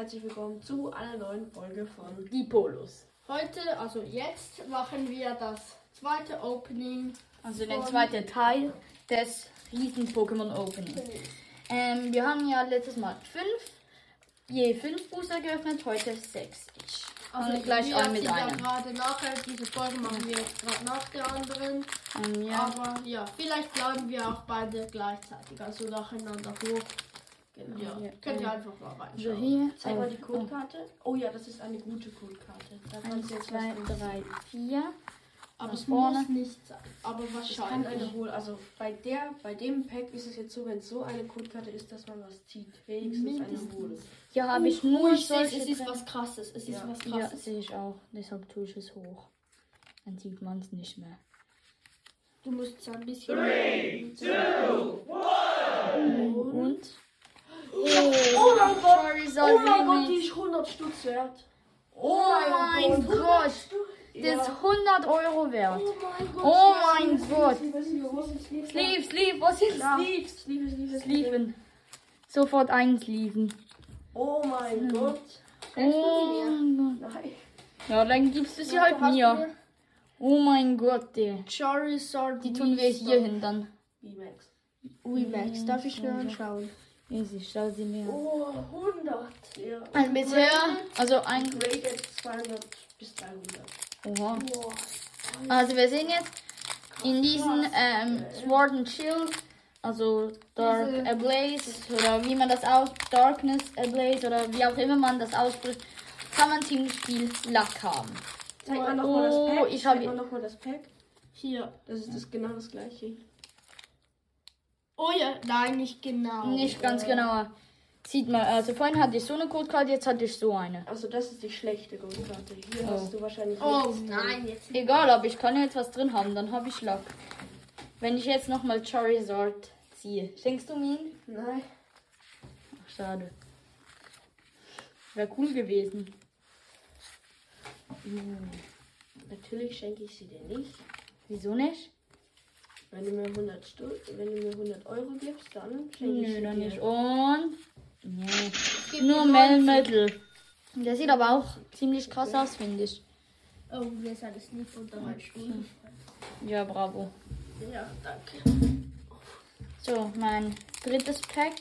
herzlich willkommen zu einer neuen Folge von Die Polos. Heute, also jetzt, machen wir das zweite Opening. Also den zweiten Teil des riesen Pokémon Opening. Ähm, wir haben ja letztes Mal fünf, je fünf Booster geöffnet, heute sechs. Ich Also gleich an mit einem. gerade nachher, diese Folge machen wir jetzt gerade nach der anderen. Ähm, ja. Aber ja, vielleicht laden wir auch beide gleichzeitig, also nacheinander hoch. Genau. Ja, Ja. könnt ihr einfach mal So reinschauen. hier. Zeig mal auf- die Codekarte. Oh ja, das ist eine gute Codekarte. Da Eins, kannst du jetzt zwei, was drei, vier. Aber nach es vorne. muss nicht sein. Aber Ich kann wahrscheinlich. eine holen. Also bei der, bei dem Pack ist es jetzt so, wenn es so eine Codekarte ist, dass man was zieht. Wenigstens eine Mindestens. holen. Hier habe ich Oh, nur ich sehe, es ist was krasses. Es ist Ja. was Ja, krasses. sehe ich auch. Deshalb tue ich es hoch. Dann sieht man es nicht mehr. Du musst es ein bisschen. Und? Oh mein Gott! Charizard Oh mein Gott, die ist 100 Stutz wert. Oh mein Gott. Das Ja. ist 100 Euro wert. Oh mein Gott. Oh Sleeve, Gott. Sleeve, was ist. Sleeve? Sleeve, Sleeve, Sleeve. Sleeven. Sofort einsleeven. Oh mein Gott. Oh mein Gott. Nein. Ja, dann gibst du sie halt mir. Oh mein Gott, ey. Charizard. Die tun wir hier hin dann. Ui, Max, darf ich schnell anschauen? Ich schau sie mir. Oh, 100. Ja. Also bisher, also ein. Graded 200 bis 300. Oha. Boah. Also wir sehen jetzt in diesen ähm, Sword and Shield, also Dark Diese- Ablaze oder wie man das aus, Darkness Ablaze oder wie auch immer man das ausspricht, kann man ziemlich viel Lack haben. Zeig mal nochmal das Oh, Pack. ich hab- Zeig mal nochmal das Pack. Hier. Das ist das genau das gleiche. Oh ja, nein, nicht genau. Nicht ganz genau. Sieht man, also vorhin hatte ich so eine Codekarte, jetzt hatte ich so eine. Also das ist die schlechte Codekarte. Hier Oh. hast du wahrscheinlich Oh nichts drin. nein, jetzt. Egal, aber ich kann jetzt was drin haben, dann habe ich Lack. Wenn ich jetzt nochmal Charizard ziehe, schenkst du mir ihn? Nein. Ach, schade. Wäre cool gewesen. Natürlich schenke ich sie dir nicht. Wieso nicht? Wenn du mir 100, Stu wenn du mir 100 Euro gibst, dann schenke ich Nö, dann dir. nicht. Und. Nee. Nur Melmetal. Der sieht aber auch ziemlich krass aus, finde ich. Oh, hier ist alles lieb unter Stuhl. Ja, bravo. Ja, danke. So, mein drittes Pack.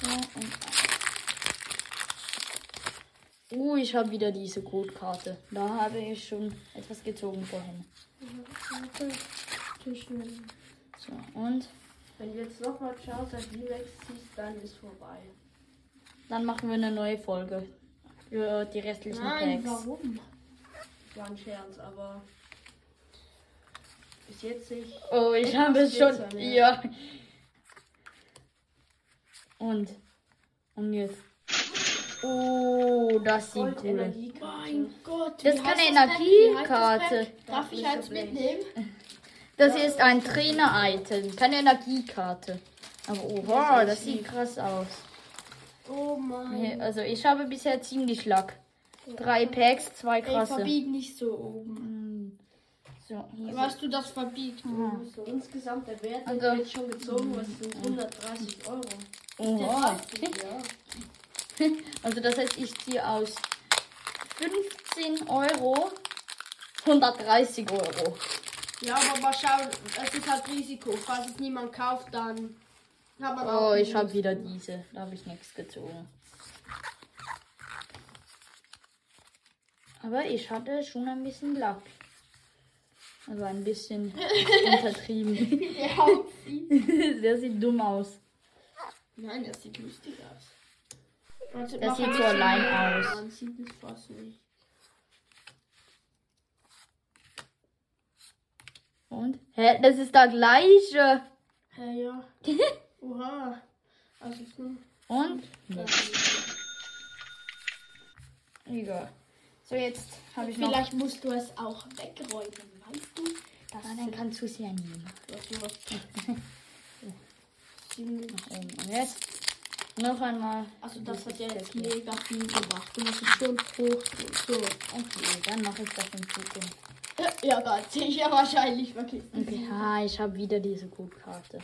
So, und Uh, ich habe wieder diese Codekarte. Da habe ich schon etwas gezogen vorhin. So, und Wenn du jetzt nochmal Charizard V-Max ziehst, dann ist vorbei. dann machen wir eine neue Folge. Für die restlichen Nein, Packs. warum? War ein Scherz, aber bis jetzt ich. Oh, ich habe es schon. Ja. Und. Und jetzt. Oh, das sieht Gold cool aus. Mein. Gott. Das ist keine Energiekarte. Darf ich eins mitnehmen? Das ist ein Trainer-Item, keine Energiekarte. Aber oha, das sieht krass aus. Oh mein. Also ich habe bisher ziemlich Lack. Drei Packs, zwei Ey, krasse. verbieg nicht so oben. Hm. So, hier Weißt du, das verbiegt. Aha. So, insgesamt der Wert, Also- der jetzt schon gezogen, was sind 130 Euro. Oha. Ja. Also das heißt, ich ziehe aus 15 Euro 130 Euro. Ja, aber mal schauen, es ist halt Risiko. Falls es niemand kauft, dann hat man auch. Oh, ich habe wieder diese. Da habe ich nichts gezogen. Aber ich hatte schon ein bisschen Lack. Also ein bisschen untertrieben. Der. Der sieht dumm aus. Nein, das sieht lustig aus. Warte, Das sieht so allein aus. Man sieht es fast nicht. Und? Hä, das ist der gleiche. Hä, ja. Oha. Also so. Und? Egal. So, jetzt habe ich noch. Vielleicht musst du es auch wegräumen, weißt du? Das Ah, dann kannst du es ja nehmen. was du hast. Nach oben. Und jetzt noch einmal. Also das hat ja jetzt mega viel gemacht. Du musst es schon hoch. So. Okay, dann mache ich das in Zukunft. Ja, ganz sicher wahrscheinlich vergessen. Okay, ah, ich habe wieder diese Codekarte.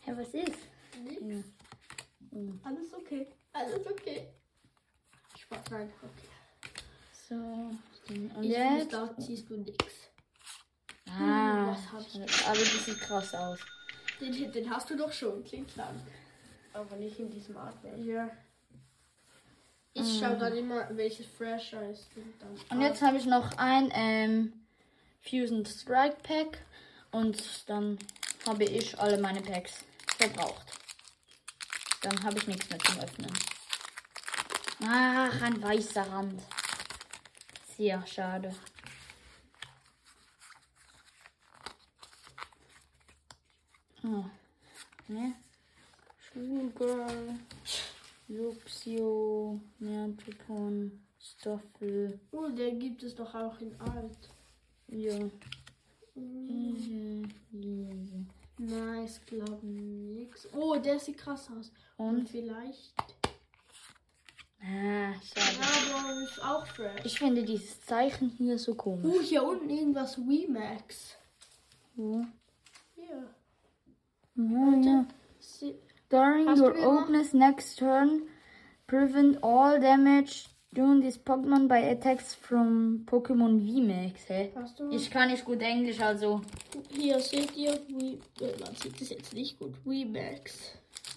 Hä, was ist? Nix. Mhm. Alles okay. Alles okay. Spaß, nein, okay. So. Und Ich jetzt? da ziehst du nix. Ah, ich? aber das sieht krass aus. Den, den hast du doch schon, klingt lang. Aber nicht in diesem Artwork. Ja. Ich schaue dann immer, welches fresher ist. Und, dann Und jetzt habe ich noch ein ähm, Fusion Strike Pack und dann habe ich alle meine Packs verbraucht. Dann habe ich nichts mehr zum Öffnen. Ach, ein weißer Rand. Sehr schade. Oh. Ne? Sugar, Luxio, Nertropon, Stoffel. Oh, den gibt es doch auch in alt. Ja. Mm. Easy, easy. Nice, glaub nix. Oh, der sieht krass aus. Und Und? vielleicht. Ah, schade. Aber ist auch fresh. Ich finde dieses Zeichen hier so komisch. Oh, hier unten irgendwas Remax. Ja. Hier. Ja, ja. During Hast your openness next turn, prevent all damage doing this Pokémon by attacks from Pokémon VMAX. Hä? Hast du Ich kann nicht gut Englisch, also. Hier seht ihr, We äh, man sieht es jetzt nicht gut. Remax.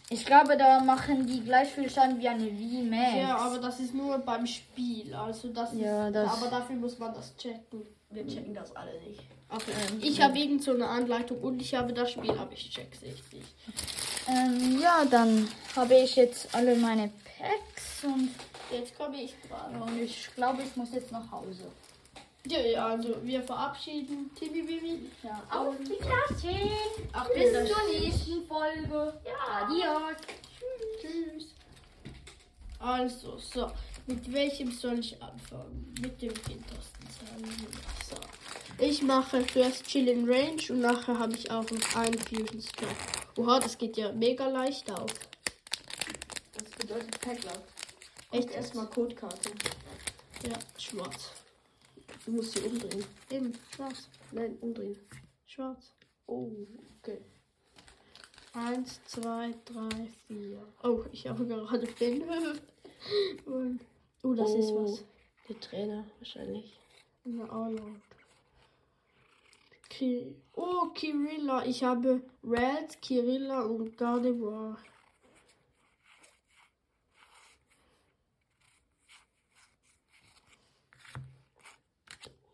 Ich glaube, da machen die gleich viel Schaden wie eine VMAX. Ja, aber das ist nur beim Spiel. Also das ist. Ja, das- Aber dafür muss man das checken. Wir checken das alle nicht. Okay. Ich habe irgend so eine Anleitung und ich habe das Spiel, aber ich check's echt nicht. Ähm, ja, dann habe ich jetzt alle meine Packs und, Jetzt komme ich dran. und ich glaube, ich muss jetzt nach Hause. Ja, ja, also wir verabschieden Tibi Bibi. Ja, auf die Klasse. Ach, Bis nächsten Folge. Ja, adios. Tschüss. Also, so. Mit welchem soll ich anfangen? Mit dem hintersten Zeichen. So. Ich mache zuerst Chill in Range und nachher habe ich auch noch einen Fusion Strike. Oha, das geht ja mega leicht auf. Das bedeutet. Echt? Echt erstmal Codekarte. Ja, schwarz. Du musst sie umdrehen. Eben, schwarz. Nein, umdrehen. Schwarz. Oh, okay. Eins, zwei, drei, vier. Oh, ich habe gerade. Und, oh, das ist Oh. was. Der Trainer wahrscheinlich. Eine All-Out. Ki oh, Kirilla. Ich habe Red, Kirilla und Gardevoir.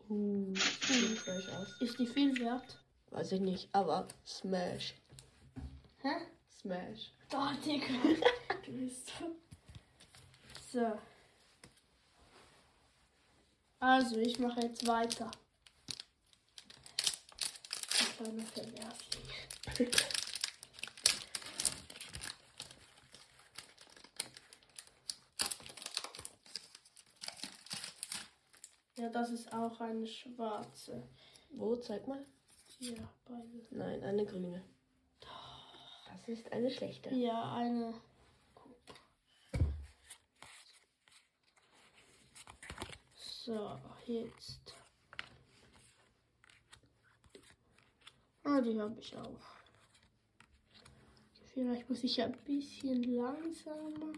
Uh, sieht fresh aus. Ist die viel wert? Weiß ich nicht, aber Smash. Hä? Smash. Da, Digga. du bist so. Also, ich mache jetzt weiter. Ein kleiner Verwerfling. Ja, das ist auch eine schwarze. Wo, zeig mal. Hier, beide. Nein, eine grüne. Das ist eine schlechte. Ja, eine. So, jetzt. Ah, die habe ich auch. Vielleicht muss ich ein bisschen langsamer.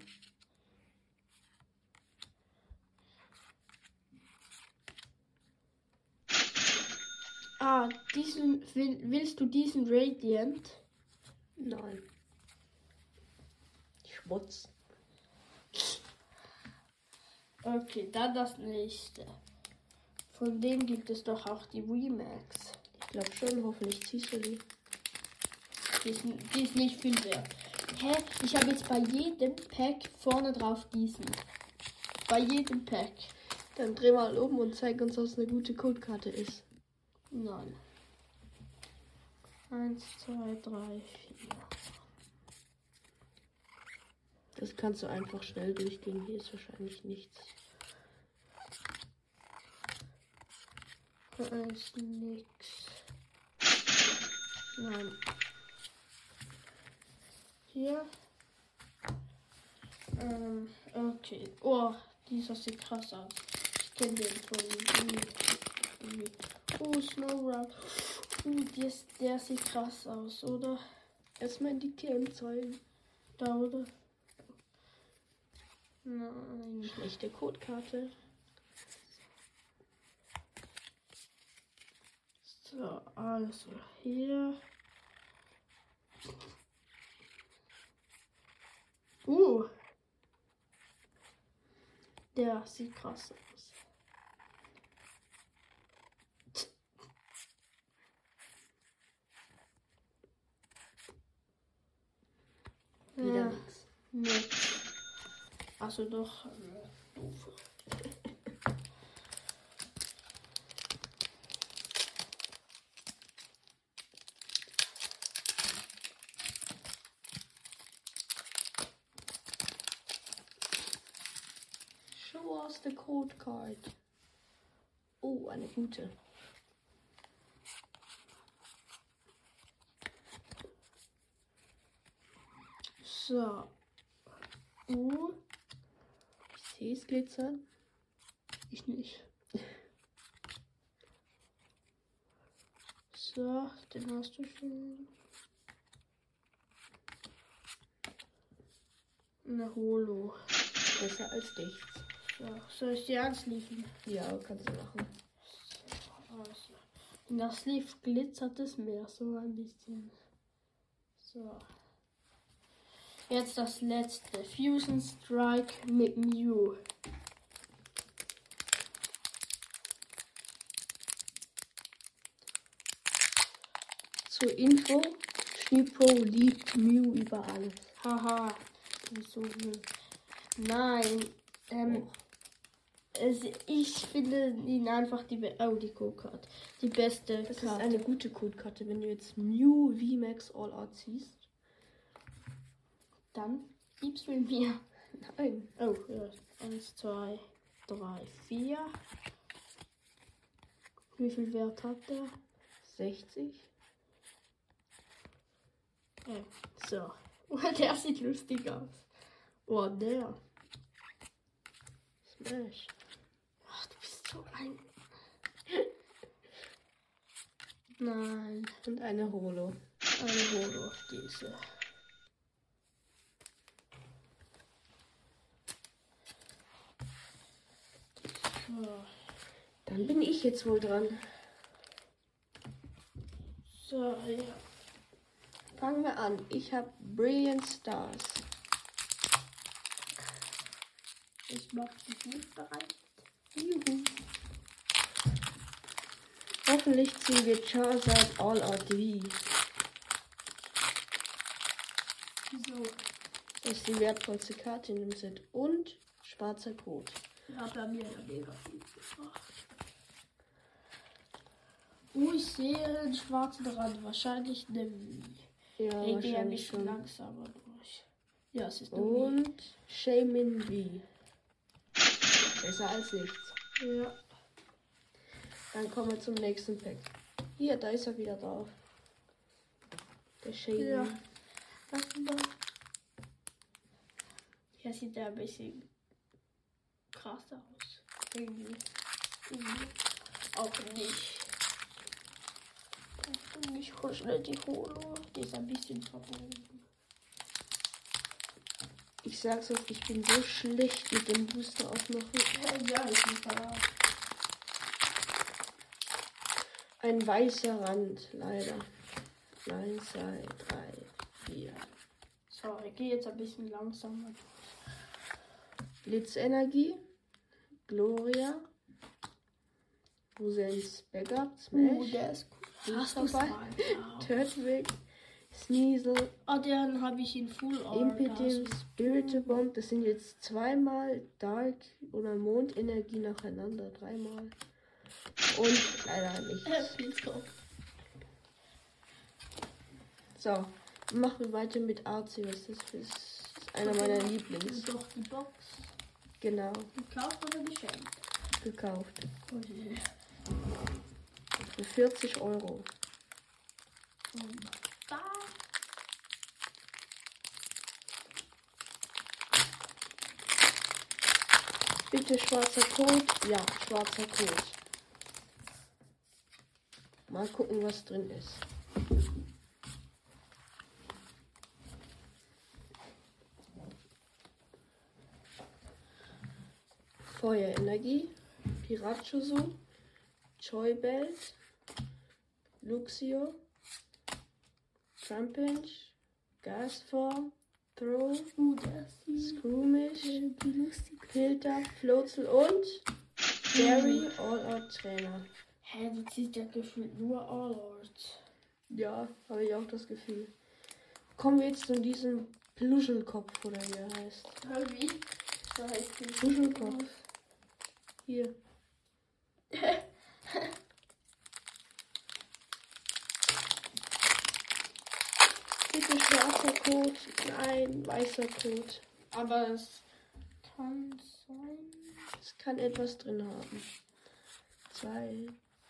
Ah, diesen will, willst du diesen Radiant? Nein. Schmutz. Okay, dann das nächste. Von dem gibt es doch auch die Remax. Ich glaube schon, hoffentlich ziehst du die. Die ist, die ist nicht viel wert. Hä? Ich habe jetzt bei jedem Pack vorne drauf diesen. Bei jedem Pack. Dann dreh mal um und zeig uns, was eine gute Codekarte ist. Nein. Eins, zwei, drei, vier. Das kannst du einfach schnell durchgehen. Hier ist wahrscheinlich nichts. Da ist nix. Nein. Hier. Ähm, okay. Oh, dieser sieht krass aus. Ich kenne den von. Oh, Snowrun. Uh, der, der sieht krass aus, oder? Erstmal die zeigen. Da, oder? Nein. Schlechte Codekarte. So, also hier. Uh. Der sieht krass aus. Wieder Ja, nix. nee. Also doch. äh, doof. Show us the code card. Oh, eine gute. So. Uh. Ich sehe es glitzern. Ich nicht. So, den hast du schon. Eine Holo. Besser als nichts. So, soll ich die ansliefen? Ja, kannst du machen. In der Sleeve glitzert es mehr, so ein bisschen. So. Jetzt das letzte. Fusion Strike mit Mew. Zur Info, Schnippo liebt Mew über alles. Haha. Wieso nicht? Nein. Ähm, es, ich finde ihn einfach die be- oh, die Go-Kart. Die beste Das ist Karte. eine gute Codekarte, wenn du jetzt Mew VMAX All Out siehst. Dann gibst du mir. Nein. Oh, ja. Eins, zwei, drei, vier. Wie viel Wert hat der? 60. Ja. So. Oh, der sieht lustig aus. Oh, der. Smash. Ach, du bist so ein. Nein, Und eine Holo. eine Holo, diese. Dann bin ich jetzt wohl dran. So. Fangen wir an. Ich habe Brilliant Stars. Ich mach dich nicht bereit. Juhu. Hoffentlich ziehen wir Charizard All Out V. Wieso? Das ist die wertvollste Karte in dem Set. Und schwarzer Code. Hat er mir ja mega viel gebracht. Oh, ich sehe einen schwarzen Rand. Wahrscheinlich eine Wie. Ja, Ich gehe ein wahrscheinlich bisschen schon. langsamer durch. Ja, es ist eine Und Shaman V. Besser als nichts. Ja. Dann kommen wir zum nächsten Pack. Hier, da ist er wieder drauf. Der Shaman. Ja. Warte mal. Hier sieht er ein bisschen krass aus. Irgendwie. Irgendwie. Auch nicht. Auch nicht so schnell die Holo. Die ist ein bisschen verbogen. Ich sag's euch, ich bin so schlecht mit dem Booster aufmachen. Ja, ich bin verraten. Ein weißer Rand, leider. Eins, zwei, drei, vier. So, ich gehe jetzt ein bisschen langsamer. Blitzenergie, Gloria, Rosens Backup, Smash, der ist cool. Ist Hast dabei? mal? Ja. Turtwig, Sneasel, Ah, den habe ich in Full Art. Impetum, Spirit Bomb. Das sind jetzt zweimal Dark oder Mondenergie nacheinander, dreimal. Und leider nichts. Blitzkopf. So, machen wir weiter mit Arceus. Das ist einer meiner Lieblings. Doch die Box. Genau, Gekauft oder geschenkt? gekauft. Oh je. Für 40 Euro. Und da. Bitte schwarzer Code. Ja, schwarzer Code. Mal gucken, was drin ist. Feuerenergie, Pirachoso, Joybelt, Luxio, Trumpinch, Gasform, Throw, Uh, Scroomish. Filter, Floatzel und Barry All-Out Trainer. Hä, du ziehst ja gefühlt nur All-Out. Ja, habe ich auch das Gefühl. Kommen wir jetzt zu diesem Pluschelkopf, oder wie er heißt. Wie? So heißt. Pluschelkopf. Hier. Bitte schwarzer Code. Nein, weißer Code. Aber es kann sein. Es kann etwas drin haben. Zwei,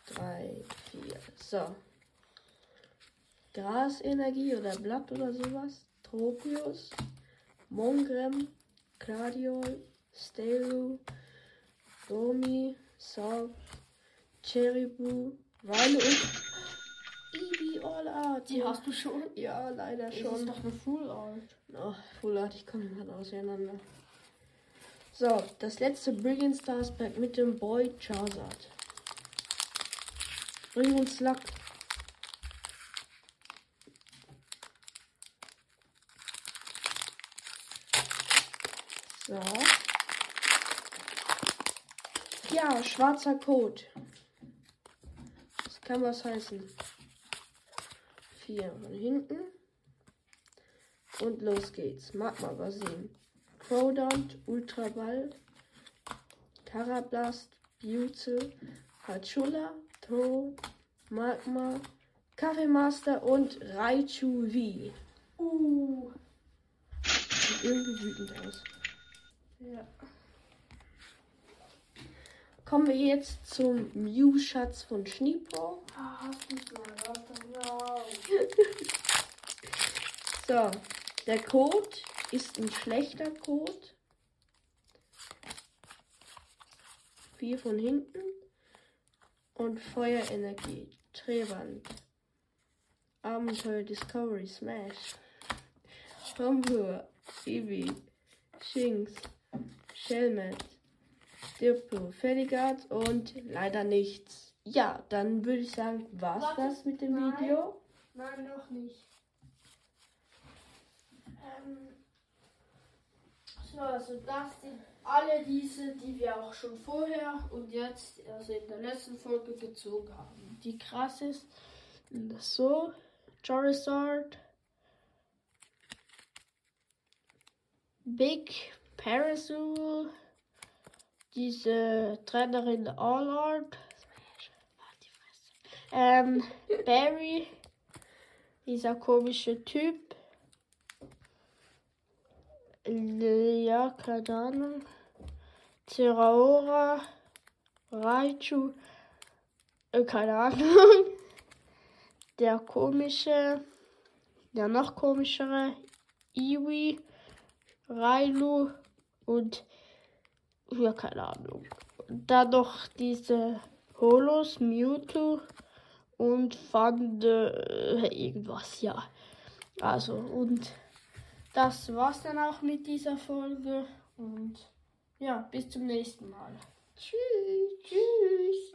drei, vier. So. Grasenergie oder Blatt oder sowas. Tropius. Mongrem. Gladiol. Stelu. Gomi. Sog. Cherrybu. Weile und Eevee All Art. Die hast du schon? Ja, leider Das ist schon. doch eine Full Art. Oh, Full Art, ich komme gerade auseinander. So, das letzte Brilliant Stars Pack mit dem Boy Charizard. Bring uns Luck. So. Ja, schwarzer Code. Das kann was heißen. Vier von hinten. Und los geht's. Magma Basin. Crowdont, Ultraball, Carablast, Butzel, Hachula, Throw, Magma, Kaffeemaster und Raichu V. Uh. Sieht irgendwie wütend aus. Ja. Kommen wir jetzt zum Mew-Schatz von Schneepro. Ah. So, der Code ist ein schlechter Code. Vier von hinten. Und Feuerenergie. Drehwand. Abenteuer Discovery Smash. Homburg. Eevee. Shinx. Shellmet. Diplo. Felligard und leider nichts. Ja, dann würde ich sagen, war's Warte, das mit dem nein. Video. Nein, noch nicht. Ähm, so, also das sind alle diese, die wir auch schon vorher und jetzt, also in der letzten Folge gezogen haben. Die krass ist, so, Charizard, Big Parasol, diese Trainerin Allard, ähm, Barry, dieser komische Typ. Ja, keine Ahnung. Zeraora, Raichu, äh, keine Ahnung. Der komische, der noch komischere, Iwi, Railu und ja, keine Ahnung. Dann noch diese Holos, Mewtwo und Van de, äh, irgendwas, ja. Also, und das war's dann auch mit dieser Folge. Und ja, bis zum nächsten Mal. Tschüss, tschüss.